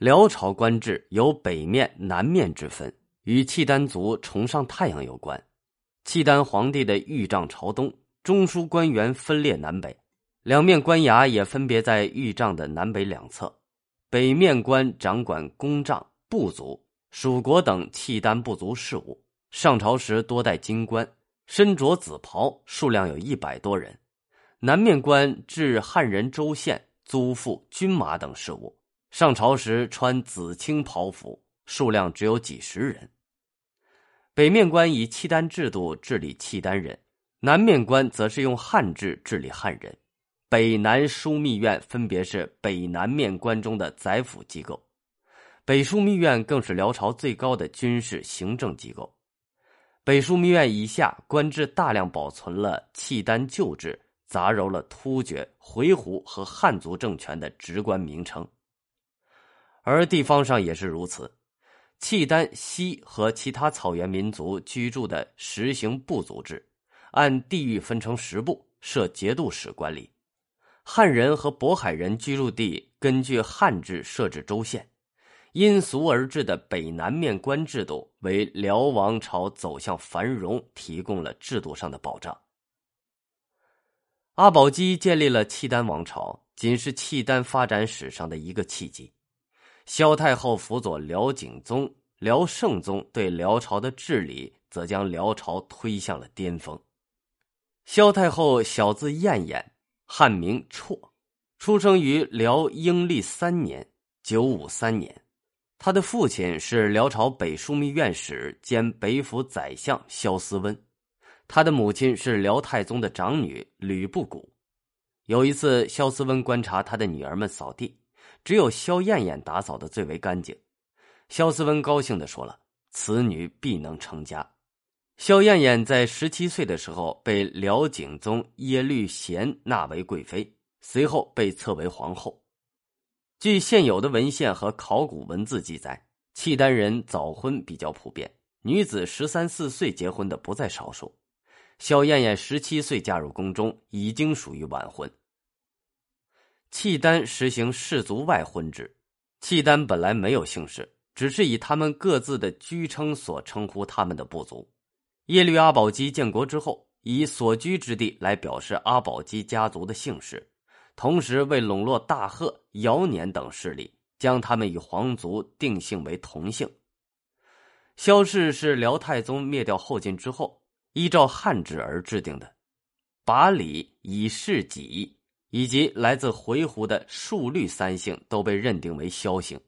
辽朝官制有北面、南面之分，与契丹族崇尚太阳有关。契丹皇帝的御帐朝东，中枢官员分列南北，两面官衙也分别在御帐的南北两侧。北面官掌管公帐、部族、蜀国等契丹部族事务，上朝时多戴金冠，身着紫袍，数量有一百多人。南面官治汉人州县、租赋、军马等事务。上朝时穿紫青袍服，数量只有几十人。北面官以契丹制度治理契丹人，南面官则是用汉制治理汉人。北南枢密院分别是北南面官中的宰辅机构，北枢密院更是辽朝最高的军事行政机构。北枢密院以下官制大量保存了契丹旧制，杂糅了突厥、回鹘和汉族政权的职官名称。而地方上也是如此，契丹西和其他草原民族居住的实行部族制，按地域分成十部，设节度使管理；汉人和渤海人居住地根据汉制设置州县。因俗而治的北南面官制度，为辽王朝走向繁荣提供了制度上的保障。阿保机建立了契丹王朝，仅是契丹发展史上的一个契机。萧太后辅佐辽景宗、辽圣宗对辽朝的治理，则将辽朝推向了巅峰。萧太后小字燕燕，汉名绰，出生于辽英历三年（九五三年）。他的父亲是辽朝北枢密院使兼北府宰相萧思温，他的母亲是辽太宗的长女吕不古。有一次，萧思温观察他的女儿们扫地。只有萧燕燕打扫的最为干净，萧思温高兴的说了：“此女必能成家。”萧燕燕在十七岁的时候被辽景宗耶律贤纳为贵妃，随后被册为皇后。据现有的文献和考古文字记载，契丹人早婚比较普遍，女子十三四岁结婚的不在少数。萧燕燕十七岁嫁入宫中，已经属于晚婚。契丹实行氏族外婚制，契丹本来没有姓氏，只是以他们各自的居称所称呼他们的部族。耶律阿保机建国之后，以所居之地来表示阿保机家族的姓氏，同时为笼络大贺、姚年等势力，将他们与皇族定性为同姓。萧氏是辽太宗灭掉后晋之后，依照汉制而制定的，把礼以示己。以及来自回鹘的数律三姓都被认定为枭姓。